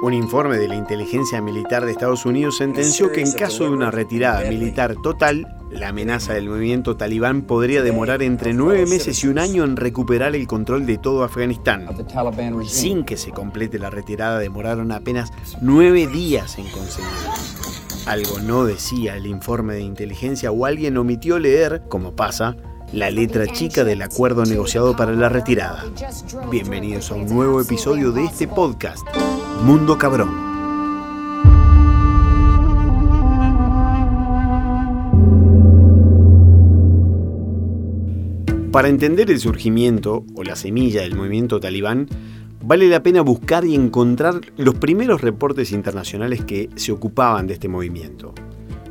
Un informe de la inteligencia militar de Estados Unidos sentenció que en caso de una retirada militar total, la amenaza del movimiento talibán podría demorar entre nueve meses y un año en recuperar el control de todo Afganistán. Sin que se complete la retirada, demoraron apenas nueve días en conseguirlo. Algo no decía el informe de inteligencia o alguien omitió leer, como pasa, la letra chica del acuerdo negociado para la retirada. Bienvenidos a un nuevo episodio de este podcast, Mundo Cabrón. Para entender el surgimiento o la semilla del movimiento talibán, vale la pena buscar y encontrar los primeros reportes internacionales que se ocupaban de este movimiento.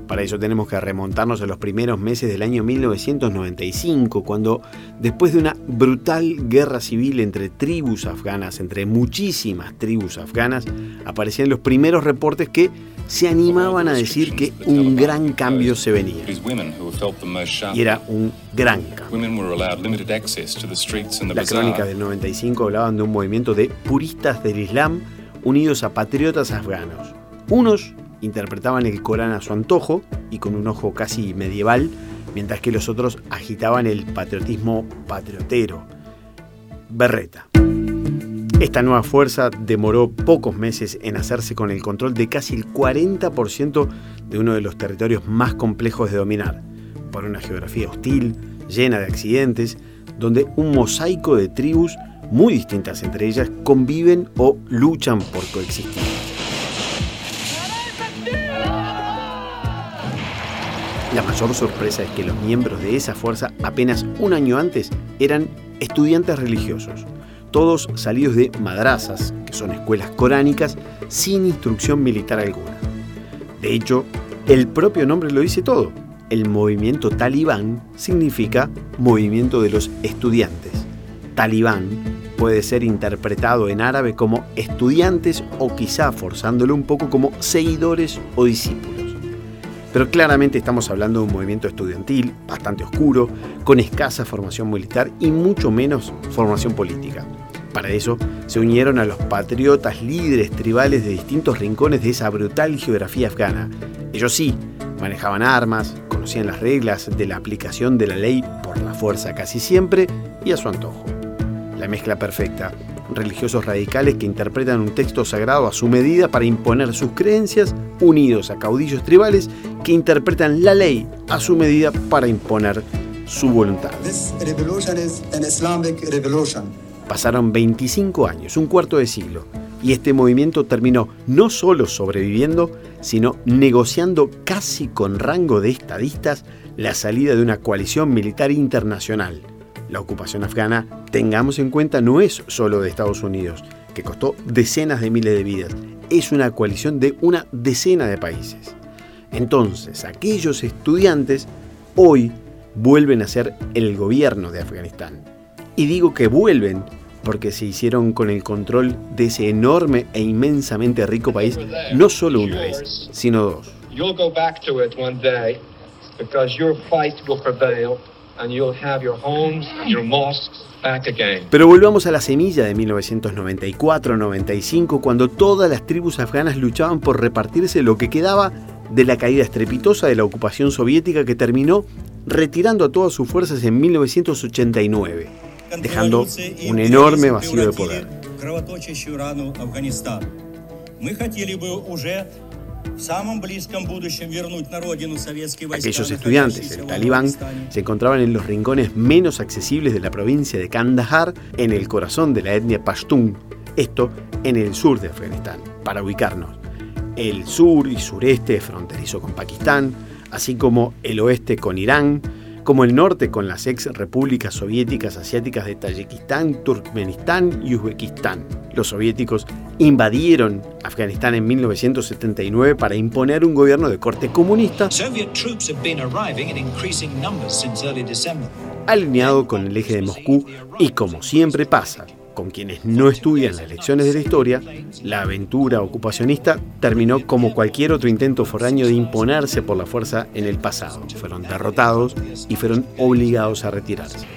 Para eso tenemos que remontarnos a los primeros meses del año 1995, cuando después de una brutal guerra civil entre tribus afganas, entre muchísimas tribus afganas, aparecían los primeros reportes que se animaban a decir que un gran cambio se venía. Y era un gran cambio. La crónica del 95 hablaban de un movimiento de puristas del Islam unidos a patriotas afganos. Unos interpretaban el Corán a su antojo y con un ojo casi medieval, mientras que los otros agitaban el patriotismo patriotero. Berreta. Esta nueva fuerza demoró pocos meses en hacerse con el control de casi el 40% de uno de los territorios más complejos de dominar, por una geografía hostil, llena de accidentes, donde un mosaico de tribus muy distintas entre ellas conviven o luchan por coexistir. La mayor sorpresa es que los miembros de esa fuerza apenas un año antes eran estudiantes religiosos, todos salidos de madrazas, que son escuelas coránicas, sin instrucción militar alguna. De hecho, el propio nombre lo dice todo. El movimiento talibán significa movimiento de los estudiantes. Talibán puede ser interpretado en árabe como estudiantes o quizá forzándolo un poco como seguidores o discípulos. Pero claramente estamos hablando de un movimiento estudiantil bastante oscuro, con escasa formación militar y mucho menos formación política. Para eso se unieron a los patriotas líderes tribales de distintos rincones de esa brutal geografía afgana. Ellos sí, manejaban armas, conocían las reglas de la aplicación de la ley por la fuerza casi siempre y a su antojo. La mezcla perfecta religiosos radicales que interpretan un texto sagrado a su medida para imponer sus creencias, unidos a caudillos tribales que interpretan la ley a su medida para imponer su voluntad. Pasaron 25 años, un cuarto de siglo, y este movimiento terminó no solo sobreviviendo, sino negociando casi con rango de estadistas la salida de una coalición militar internacional la ocupación afgana, tengamos en cuenta, no es solo de Estados Unidos, que costó decenas de miles de vidas, es una coalición de una decena de países. Entonces, aquellos estudiantes hoy vuelven a ser el gobierno de Afganistán. Y digo que vuelven porque se hicieron con el control de ese enorme e inmensamente rico país no solo una vez, sino dos. Pero volvamos a la semilla de 1994-95, cuando todas las tribus afganas luchaban por repartirse lo que quedaba de la caída estrepitosa de la ocupación soviética que terminó retirando a todas sus fuerzas en 1989, dejando un enorme vacío de poder. Aquellos estudiantes del talibán se encontraban en los rincones menos accesibles de la provincia de Kandahar, en el corazón de la etnia Pashtun, esto en el sur de Afganistán, para ubicarnos. El sur y sureste fronterizo con Pakistán, así como el oeste con Irán, como el norte con las ex repúblicas soviéticas asiáticas de Tayikistán, Turkmenistán y Uzbekistán. Los soviéticos invadieron Afganistán en 1979 para imponer un gobierno de corte comunista alineado con el eje de Moscú y como siempre pasa con quienes no estudian las lecciones de la historia, la aventura ocupacionista terminó como cualquier otro intento foráneo de imponerse por la fuerza en el pasado. Fueron derrotados y fueron obligados a retirarse.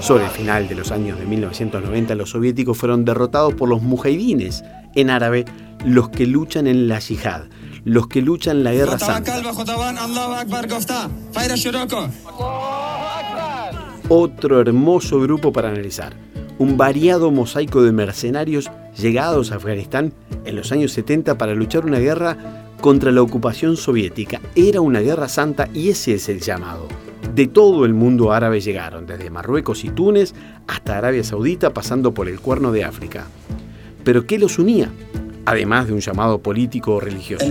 Sobre el final de los años de 1990, los soviéticos fueron derrotados por los mujahidines, en árabe, los que luchan en la yihad, los que luchan en la guerra santa. Otro hermoso grupo para analizar, un variado mosaico de mercenarios llegados a Afganistán en los años 70 para luchar una guerra contra la ocupación soviética. Era una guerra santa y ese es el llamado. De todo el mundo árabe llegaron, desde Marruecos y Túnez hasta Arabia Saudita, pasando por el Cuerno de África. ¿Pero qué los unía? Además de un llamado político o religioso.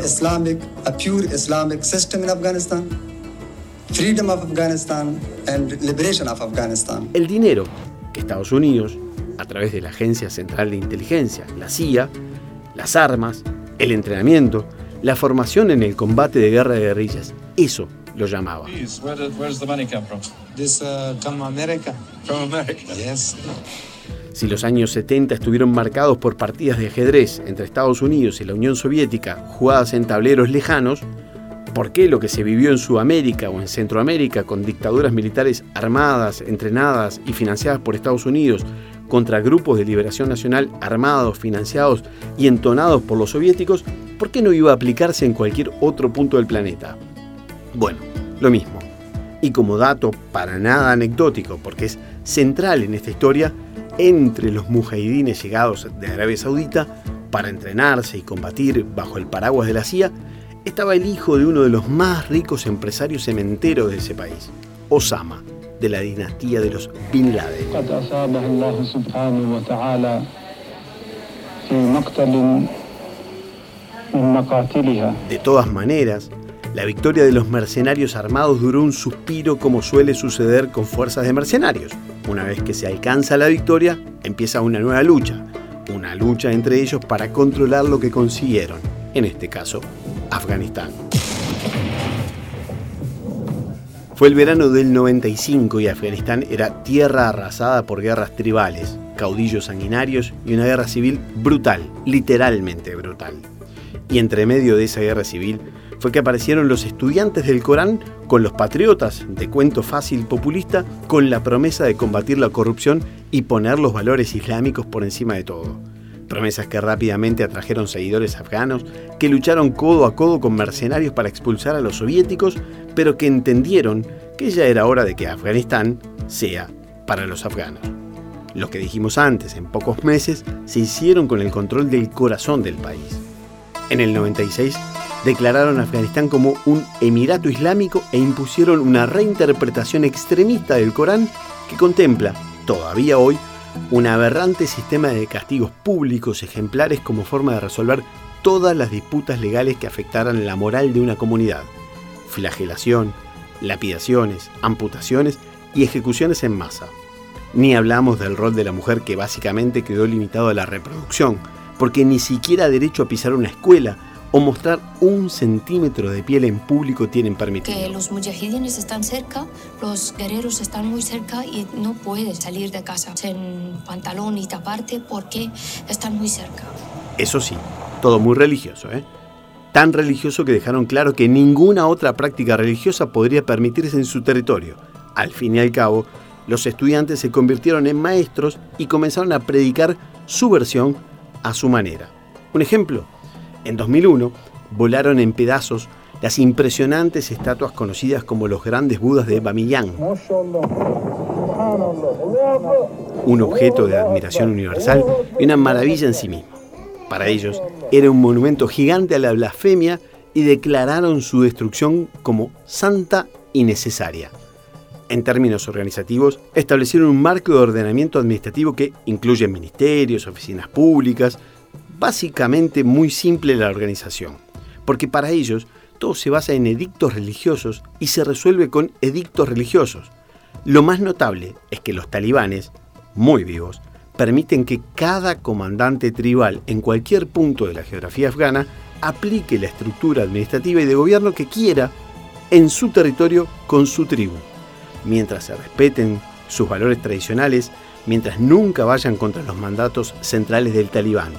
Freedom of Afghanistan and liberation of Afghanistan. El dinero que Estados Unidos, a través de la Agencia Central de Inteligencia, la CIA, las armas, el entrenamiento, la formación en el combate de guerra de guerrillas. Eso lo llamaba. Si los años 70 estuvieron marcados por partidas de ajedrez entre Estados Unidos y la Unión Soviética jugadas en tableros lejanos, ¿por qué lo que se vivió en Sudamérica o en Centroamérica con dictaduras militares armadas, entrenadas y financiadas por Estados Unidos contra grupos de liberación nacional armados, financiados y entonados por los soviéticos, ¿por qué no iba a aplicarse en cualquier otro punto del planeta? Bueno, lo mismo. Y como dato para nada anecdótico, porque es central en esta historia, entre los mujahidines llegados de Arabia Saudita para entrenarse y combatir bajo el paraguas de la CIA, estaba el hijo de uno de los más ricos empresarios cementeros de ese país, Osama, de la dinastía de los Bin Laden. De todas maneras, la victoria de los mercenarios armados duró un suspiro como suele suceder con fuerzas de mercenarios. Una vez que se alcanza la victoria, empieza una nueva lucha, una lucha entre ellos para controlar lo que consiguieron, en este caso, Afganistán. Fue el verano del 95 y Afganistán era tierra arrasada por guerras tribales, caudillos sanguinarios y una guerra civil brutal, literalmente brutal. Y entre medio de esa guerra civil fue que aparecieron los estudiantes del Corán con los patriotas de cuento fácil populista con la promesa de combatir la corrupción y poner los valores islámicos por encima de todo promesas que rápidamente atrajeron seguidores afganos que lucharon codo a codo con mercenarios para expulsar a los soviéticos, pero que entendieron que ya era hora de que Afganistán sea para los afganos. Lo que dijimos antes, en pocos meses, se hicieron con el control del corazón del país. En el 96 declararon Afganistán como un emirato islámico e impusieron una reinterpretación extremista del Corán que contempla, todavía hoy, un aberrante sistema de castigos públicos ejemplares como forma de resolver todas las disputas legales que afectaran la moral de una comunidad. Flagelación, lapidaciones, amputaciones y ejecuciones en masa. Ni hablamos del rol de la mujer que básicamente quedó limitado a la reproducción, porque ni siquiera derecho a pisar una escuela o mostrar un centímetro de piel en público tienen permitido. Que los mujahidines están cerca, los guerreros están muy cerca y no puedes salir de casa en pantalón y taparte porque están muy cerca. Eso sí, todo muy religioso, ¿eh? Tan religioso que dejaron claro que ninguna otra práctica religiosa podría permitirse en su territorio. Al fin y al cabo, los estudiantes se convirtieron en maestros y comenzaron a predicar su versión a su manera. Un ejemplo, en 2001 volaron en pedazos las impresionantes estatuas conocidas como los grandes budas de Bamiyan, un objeto de admiración universal y una maravilla en sí mismo. Para ellos era un monumento gigante a la blasfemia y declararon su destrucción como santa y necesaria. En términos organizativos, establecieron un marco de ordenamiento administrativo que incluye ministerios, oficinas públicas, básicamente muy simple la organización, porque para ellos todo se basa en edictos religiosos y se resuelve con edictos religiosos. Lo más notable es que los talibanes, muy vivos, permiten que cada comandante tribal en cualquier punto de la geografía afgana aplique la estructura administrativa y de gobierno que quiera en su territorio con su tribu, mientras se respeten sus valores tradicionales, mientras nunca vayan contra los mandatos centrales del talibán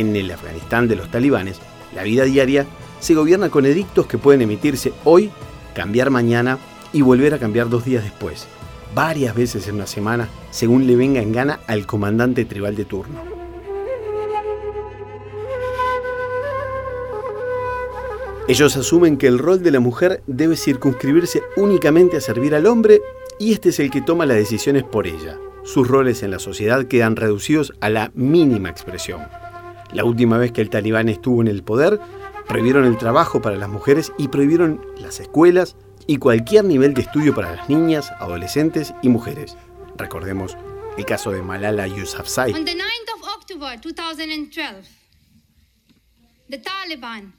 en el Afganistán de los talibanes, la vida diaria se gobierna con edictos que pueden emitirse hoy cambiar mañana y volver a cambiar dos días después, varias veces en una semana, según le venga en gana al comandante tribal de turno. Ellos asumen que el rol de la mujer debe circunscribirse únicamente a servir al hombre y este es el que toma las decisiones por ella. Sus roles en la sociedad quedan reducidos a la mínima expresión. La última vez que el talibán estuvo en el poder, prohibieron el trabajo para las mujeres y prohibieron las escuelas y cualquier nivel de estudio para las niñas, adolescentes y mujeres. Recordemos el caso de Malala Yousafzai. On the 9th of October 2012, the Taliban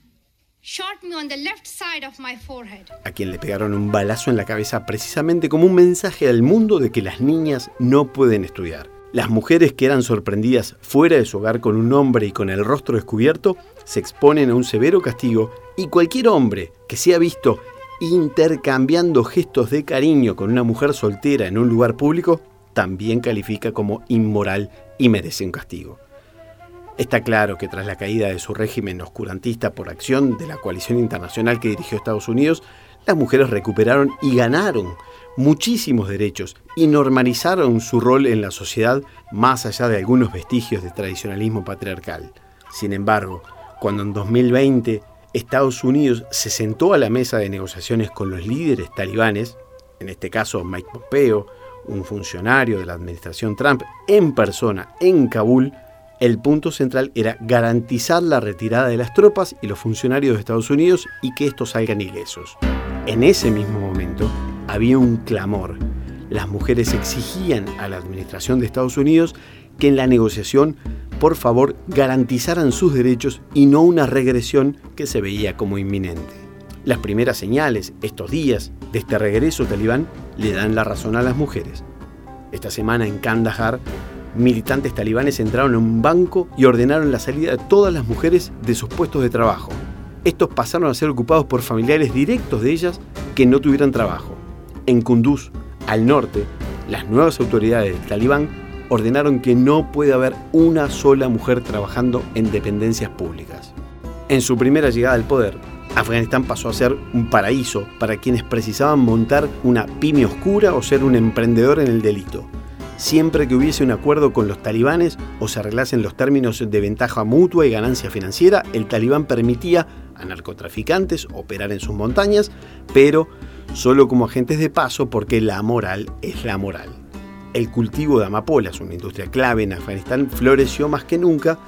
shot me on the left side of my forehead. A quien le pegaron un balazo en la cabeza precisamente como un mensaje al mundo de que las niñas no pueden estudiar. Las mujeres que eran sorprendidas fuera de su hogar con un hombre y con el rostro descubierto se exponen a un severo castigo y cualquier hombre que sea visto intercambiando gestos de cariño con una mujer soltera en un lugar público también califica como inmoral y merece un castigo. Está claro que tras la caída de su régimen oscurantista por acción de la coalición internacional que dirigió Estados Unidos, las mujeres recuperaron y ganaron muchísimos derechos y normalizaron su rol en la sociedad más allá de algunos vestigios de tradicionalismo patriarcal. Sin embargo, cuando en 2020 Estados Unidos se sentó a la mesa de negociaciones con los líderes talibanes, en este caso Mike Pompeo, un funcionario de la administración Trump, en persona en Kabul, el punto central era garantizar la retirada de las tropas y los funcionarios de Estados Unidos y que estos salgan ilesos. En ese mismo momento había un clamor. Las mujeres exigían a la administración de Estados Unidos que en la negociación, por favor, garantizaran sus derechos y no una regresión que se veía como inminente. Las primeras señales, estos días, de este regreso talibán le dan la razón a las mujeres. Esta semana en Kandahar, militantes talibanes entraron en un banco y ordenaron la salida de todas las mujeres de sus puestos de trabajo. Estos pasaron a ser ocupados por familiares directos de ellas que no tuvieran trabajo. En Kunduz, al norte, las nuevas autoridades del talibán ordenaron que no puede haber una sola mujer trabajando en dependencias públicas. En su primera llegada al poder, Afganistán pasó a ser un paraíso para quienes precisaban montar una pyme oscura o ser un emprendedor en el delito siempre que hubiese un acuerdo con los talibanes o se arreglasen los términos de ventaja mutua y ganancia financiera, el talibán permitía a narcotraficantes operar en sus montañas, pero solo como agentes de paso porque la moral es la moral. El cultivo de amapolas, una industria clave en Afganistán, floreció más que nunca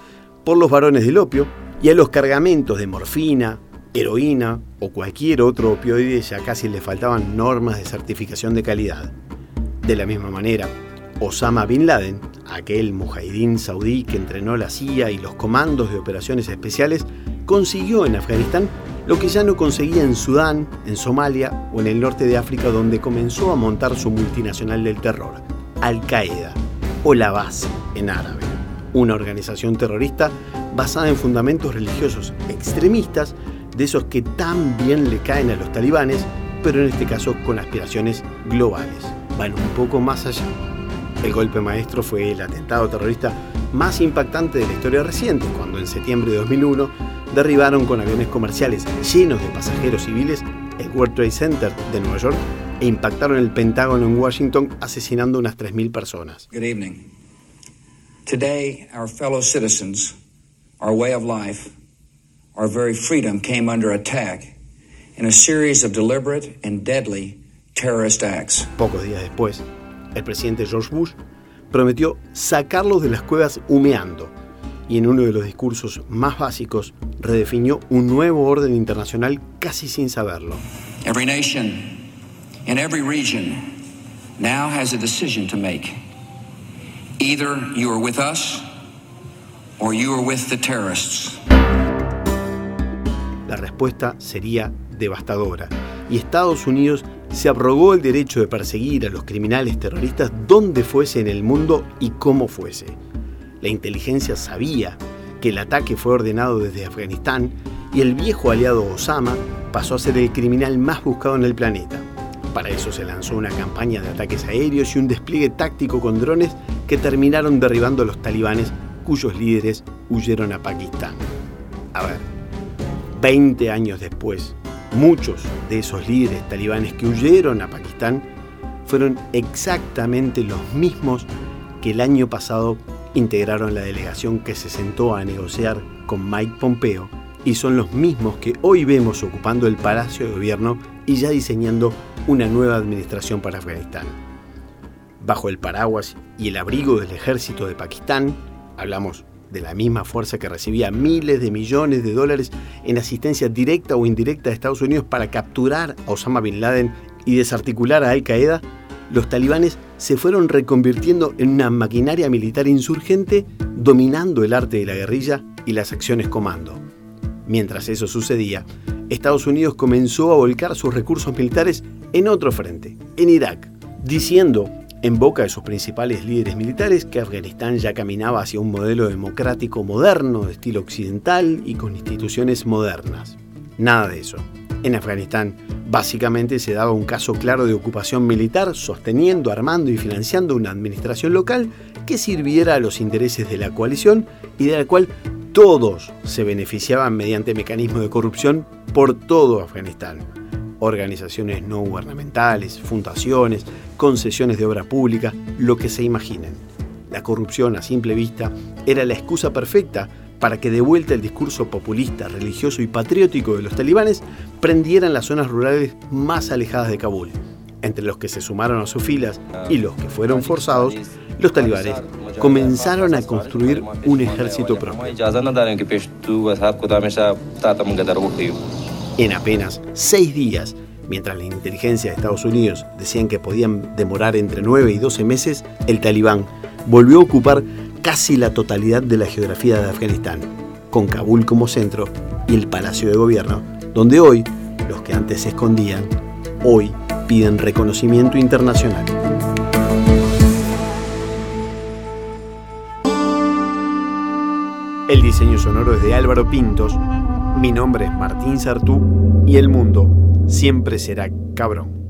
por los varones del opio y a los cargamentos de morfina, heroína o cualquier otro opioide ya casi le faltaban normas de certificación de calidad. De la misma manera, Osama Bin Laden, aquel mujahidín saudí que entrenó la CIA y los comandos de operaciones especiales, consiguió en Afganistán lo que ya no conseguía en Sudán, en Somalia o en el norte de África donde comenzó a montar su multinacional del terror, Al-Qaeda, o la base en árabe, una organización terrorista basada en fundamentos religiosos extremistas, de esos que tan bien le caen a los talibanes, pero en este caso con aspiraciones globales. Van un poco más allá. El golpe maestro fue el atentado terrorista más impactante de la historia reciente, cuando en septiembre de 2001 derribaron con aviones comerciales llenos de pasajeros civiles el World Trade Center de Nueva York e impactaron el Pentágono en Washington asesinando unas 3.000 personas. Good evening. Today, our fellow citizens, our way of life, our very freedom came under attack in a series of deliberate and deadly terrorist acts. Pocos días después, el presidente George Bush prometió sacarlos de las cuevas humeando y en uno de los discursos más básicos redefinió un nuevo orden internacional casi sin saberlo. Every nation in every region now has a decision to make. Either you are with us or you are with the terrorists. La respuesta sería devastadora y Estados Unidos se abrogó el derecho de perseguir a los criminales terroristas donde fuese en el mundo y cómo fuese. La inteligencia sabía que el ataque fue ordenado desde Afganistán y el viejo aliado Osama pasó a ser el criminal más buscado en el planeta. Para eso se lanzó una campaña de ataques aéreos y un despliegue táctico con drones que terminaron derribando a los talibanes cuyos líderes huyeron a Pakistán. A ver, 20 años después, Muchos de esos líderes talibanes que huyeron a Pakistán fueron exactamente los mismos que el año pasado integraron la delegación que se sentó a negociar con Mike Pompeo y son los mismos que hoy vemos ocupando el Palacio de Gobierno y ya diseñando una nueva administración para Afganistán. Bajo el paraguas y el abrigo del ejército de Pakistán, hablamos de la misma fuerza que recibía miles de millones de dólares en asistencia directa o indirecta de Estados Unidos para capturar a Osama Bin Laden y desarticular a Al Qaeda, los talibanes se fueron reconvirtiendo en una maquinaria militar insurgente dominando el arte de la guerrilla y las acciones comando. Mientras eso sucedía, Estados Unidos comenzó a volcar sus recursos militares en otro frente, en Irak, diciendo en boca de sus principales líderes militares que Afganistán ya caminaba hacia un modelo democrático moderno de estilo occidental y con instituciones modernas. Nada de eso. En Afganistán, básicamente se daba un caso claro de ocupación militar sosteniendo, armando y financiando una administración local que sirviera a los intereses de la coalición y de la cual todos se beneficiaban mediante mecanismos de corrupción por todo Afganistán. Organizaciones no gubernamentales, fundaciones, concesiones de obra pública, lo que se imaginen. La corrupción a simple vista era la excusa perfecta para que de vuelta el discurso populista, religioso y patriótico de los talibanes prendieran las zonas rurales más alejadas de Kabul. Entre los que se sumaron a sus filas y los que fueron forzados, los talibanes comenzaron a construir un ejército propio. En apenas seis días, mientras la inteligencia de Estados Unidos decían que podían demorar entre 9 y 12 meses, el talibán volvió a ocupar casi la totalidad de la geografía de Afganistán, con Kabul como centro y el Palacio de Gobierno, donde hoy los que antes se escondían, hoy piden reconocimiento internacional. El diseño sonoro es de Álvaro Pintos, mi nombre es Martín Sartú y el mundo siempre será cabrón.